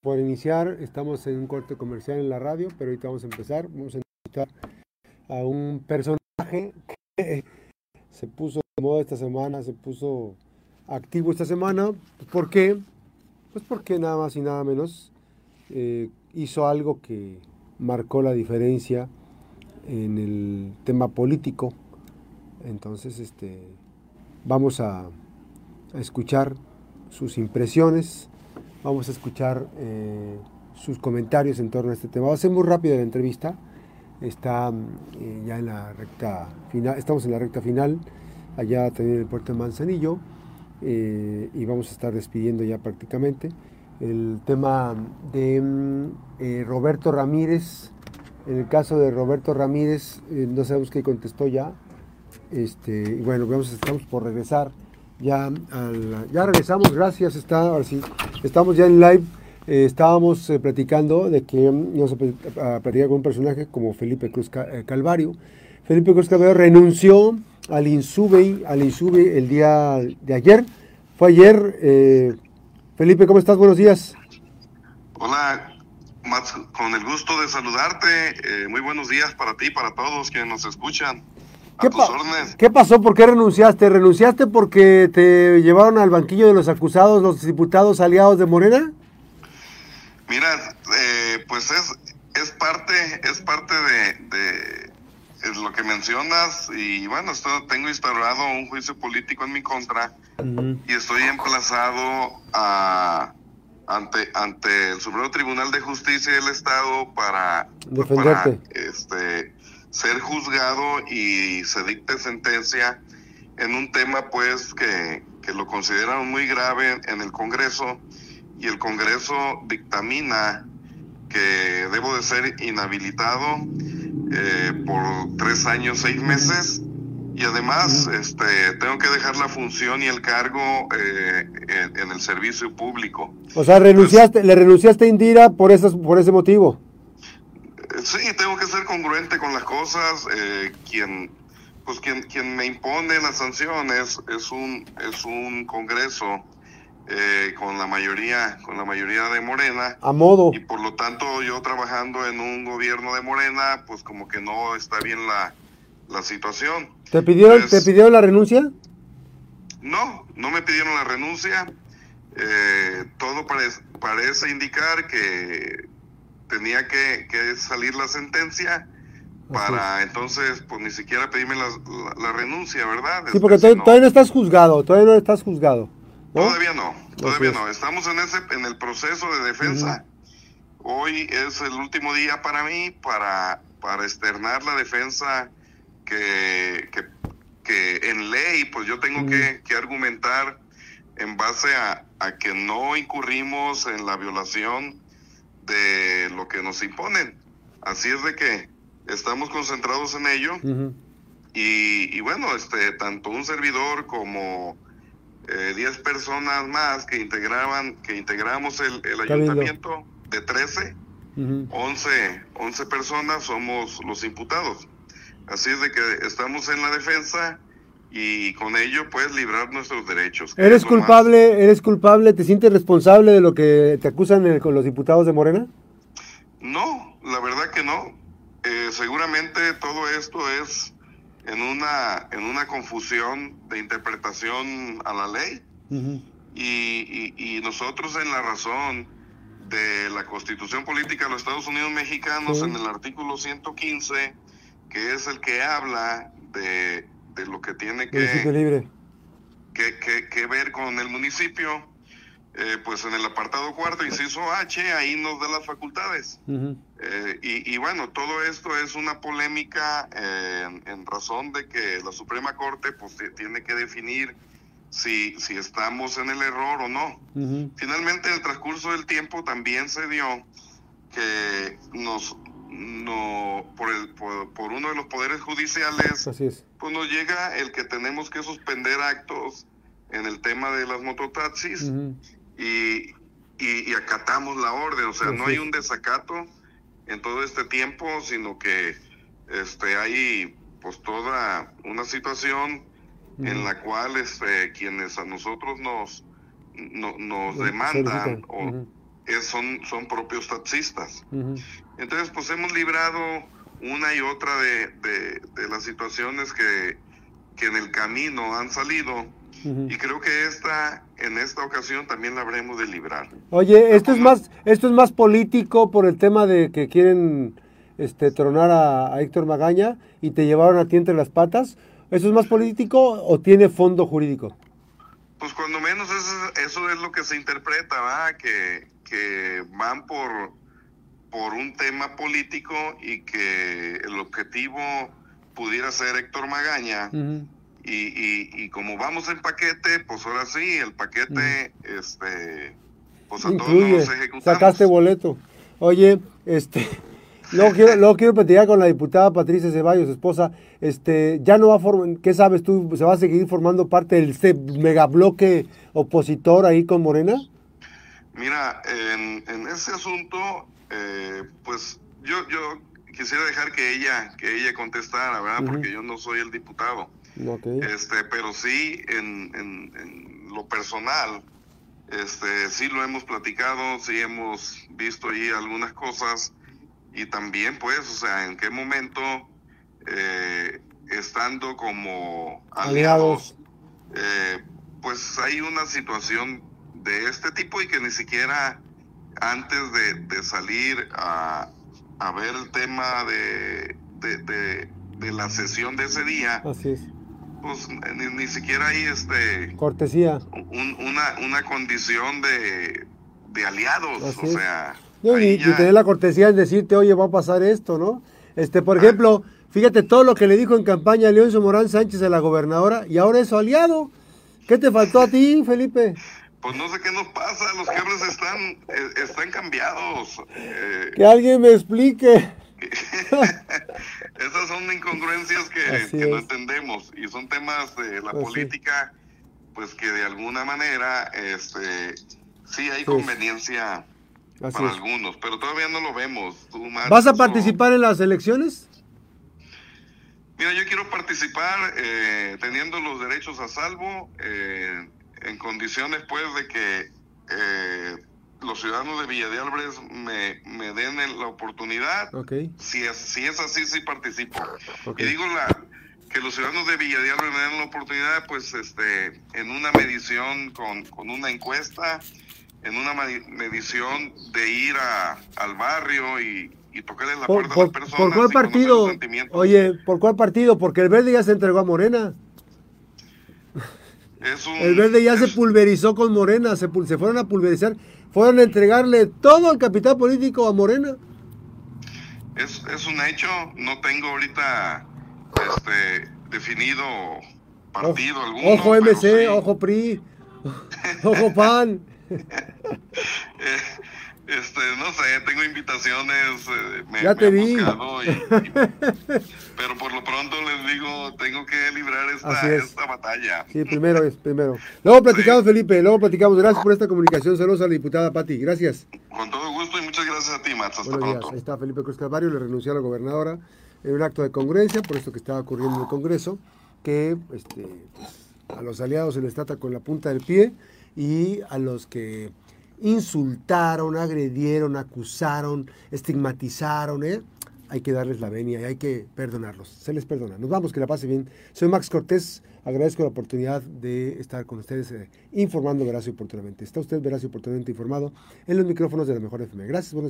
por iniciar. Estamos en un corte comercial en la radio, pero ahorita vamos a empezar. Vamos a invitar a un personaje que se puso de moda esta semana, se puso activo esta semana. ¿Por qué? Pues porque nada más y nada menos eh, hizo algo que marcó la diferencia en el tema político. Entonces, este, vamos a escuchar sus impresiones, vamos a escuchar eh, sus comentarios en torno a este tema. Va a ser muy rápida la entrevista, está eh, ya en la recta final, estamos en la recta final, allá también en el puerto de Manzanillo, eh, y vamos a estar despidiendo ya prácticamente. El tema de mm, Roberto Ramírez, en el caso de Roberto Ramírez, no sabemos qué contestó ya, este, bueno, vamos, estamos por regresar ya, ya regresamos, gracias, está, ahora sí, estamos ya en live. Eh, estábamos eh, platicando de que no se a platicar con un personaje como Felipe Cruz eh, Calvario. Felipe Cruz Calvario renunció al INSUBE, al INSUBE el día de ayer. Fue ayer. Felipe, ¿cómo estás? Buenos días. Hola, Max, con el gusto de saludarte. muy buenos días para ti para todos quienes nos escuchan. ¿Qué, pasó? ¿Por qué renunciaste? ¿Renunciaste porque te llevaron al banquillo de los acusados los diputados aliados de Morena? Mira, eh, pues es, es parte, es parte de, lo que mencionas y bueno, esto, tengo instaurado un juicio político en mi contra y estoy emplazado a, ante, ante el Supremo Tribunal de Justicia del Estado para, Defenderte. este, ser juzgado y se dicte sentencia en un tema pues que, lo consideran muy grave en el Congreso y el Congreso dictamina que debo de ser inhabilitado eh, por tres años, seis meses y además este, tengo que dejar la función y el cargo eh, en, el servicio público. O sea, renunciaste, le renunciaste a Indira por, esas, por ese motivo. Sí, tengo que ser congruente con las cosas. Eh, quien, pues quien, quien me impone las sanciones es un, es un Congreso eh, con la mayoría, con la mayoría de Morena. A modo. Y por lo tanto, yo trabajando en un gobierno de Morena, pues como que no está bien la, la situación. ¿Te pidieron, ¿Te pidieron la renuncia? No, no me pidieron la renuncia. Eh, todo parece, parece indicar que tenía que, salir la sentencia para entonces, pues ni siquiera pedirme la, renuncia, ¿verdad? Sí, porque este, todavía, no, estás juzgado, todavía no estás juzgado. Todavía no, todavía no. Estamos en ese, en el proceso de defensa. Hoy es el último día para mí para, para externar la defensa que, que, en ley, pues yo tengo que, que, argumentar en base a, a que no incurrimos en la violación de lo que nos imponen. Así es de que estamos concentrados en ello. y, bueno, este, tanto un servidor como 10 eh, personas más que integraban, que integramos el, ayuntamiento de 13, 11, 11 personas somos los imputados. Así es de que estamos en la defensa y con ello puedes librar nuestros derechos. ¿Eres culpable, eres culpable, te sientes responsable de lo que te acusan con los diputados de Morena? No, la verdad que no. Eh, seguramente todo esto es en una en una confusión de interpretación a la ley y, nosotros en la razón de la Constitución Política de los Estados Unidos Mexicanos en el artículo 115 que es el que habla de de lo que tiene que, que, que, ver con el municipio, eh, pues en el apartado cuarto, inciso H, ahí nos da las facultades. Eh, y, bueno, todo esto es una polémica eh, en, razón de que la Suprema Corte pues tiene que definir si, si estamos en el error o no. Finalmente, en el transcurso del tiempo también se dio que nos no por, el, por, uno de los poderes judiciales, pues nos llega el que tenemos que suspender actos en el tema de las mototaxis y, y, acatamos la orden, o sea, no hay un desacato en todo este tiempo, sino que este hay pues toda una situación en la cual este, quienes a nosotros nos, nos demandan o son, son propios taxistas. Entonces, pues hemos librado una y otra de, de, las situaciones que, que, en el camino han salido. Y creo que esta, en esta ocasión también la habremos de librar. Oye, esto es más, esto es más político por el tema de que quieren este, tronar a, Héctor Magaña y te llevaron a ti entre las patas. ¿Eso es más político o tiene fondo jurídico? Pues cuando menos eso, eso es lo que se interpreta, ¿verdad? Que, que van por, por un tema político y que el objetivo pudiera ser Héctor Magaña. y, y, como vamos en paquete, pues ahora sí, el paquete, este, pues a todos los ejecutamos. Sacaste boleto. Oye, este, luego quiero, luego quiero platicar con la diputada Patricia Ceballos, esposa. Este, ya no va a formar, ¿qué sabes tú? ¿Se va a seguir formando parte del este megabloque opositor ahí con Morena? Mira, en, en ese asunto, eh, pues yo, yo quisiera dejar que ella, que ella contestara, ¿verdad? Porque yo no soy el diputado. Este, pero sí, en, en, lo personal, este, sí lo hemos platicado, sí hemos visto ahí algunas cosas y también, pues, o sea, en qué momento, eh, estando como aliados, eh, pues hay una situación de este tipo y que ni siquiera antes de, salir a, ver el tema de, de, la sesión de ese día, Así es. pues ni, siquiera hay este cortesía una, una condición de, aliados, o sea... y, tener la cortesía en decirte, oye, va a pasar esto, ¿no? Este, por ejemplo, fíjate todo lo que le dijo en campaña Leoncio Morán Sánchez a la gobernadora y ahora es su aliado. ¿Qué te faltó a ti, Felipe? Pues no sé qué nos pasa, los cables están, eh, están cambiados. Eh. que alguien me explique. Esas son incongruencias que, no entendemos y son temas de la política, pues que de alguna manera, este, sí hay conveniencia para algunos, pero todavía no lo vemos. ¿Vas a participar en las elecciones? Mira, yo quiero participar eh, teniendo los derechos a salvo. Eh, en condiciones pues de que eh, los ciudadanos de Villa de Álvarez me, me den la oportunidad. Si, es, si es así, sí participo. Y digo la, que los ciudadanos de Villa de Álvarez me den la oportunidad, pues este, en una medición con, con una encuesta, en una medición de ir a, al barrio y, y tocarle la puerta a las personas. ¿Por cuál partido? Oye, ¿por cuál partido? Porque el verde ya se entregó a Morena. El verde ya se pulverizó con Morena, se, se fueron a pulverizar, fueron a entregarle todo el capital político a Morena. Es, es un hecho, no tengo ahorita este, definido partido alguno. Ojo MC, ojo PRI, ojo PAN. Este, no sé, tengo invitaciones. Eh, me, ya te vi. pero por lo pronto les digo, tengo que librar esta, esta batalla. Sí, primero es, primero. Luego platicamos, Felipe, luego platicamos. Gracias por esta comunicación. Saludos a la diputada Pati. Gracias. Con todo gusto y muchas gracias a ti, Max. Hasta pronto. Ahí está Felipe Cruz Calvario, le renunció a la gobernadora en un acto de congruencia, por esto que estaba ocurriendo en el Congreso, que este, pues, a los aliados se les trata con la punta del pie y a los que insultaron, agredieron, acusaron, estigmatizaron, ¿eh? hay que darles la venia y hay que perdonarlos. Se les perdona. Nos vamos, que la pase bien. Soy Max Cortés. Agradezco la oportunidad de estar con ustedes eh, informando veraz y oportunamente. Está usted veraz y oportunamente informado en los micrófonos de la Mejor FM. Gracias. Buenos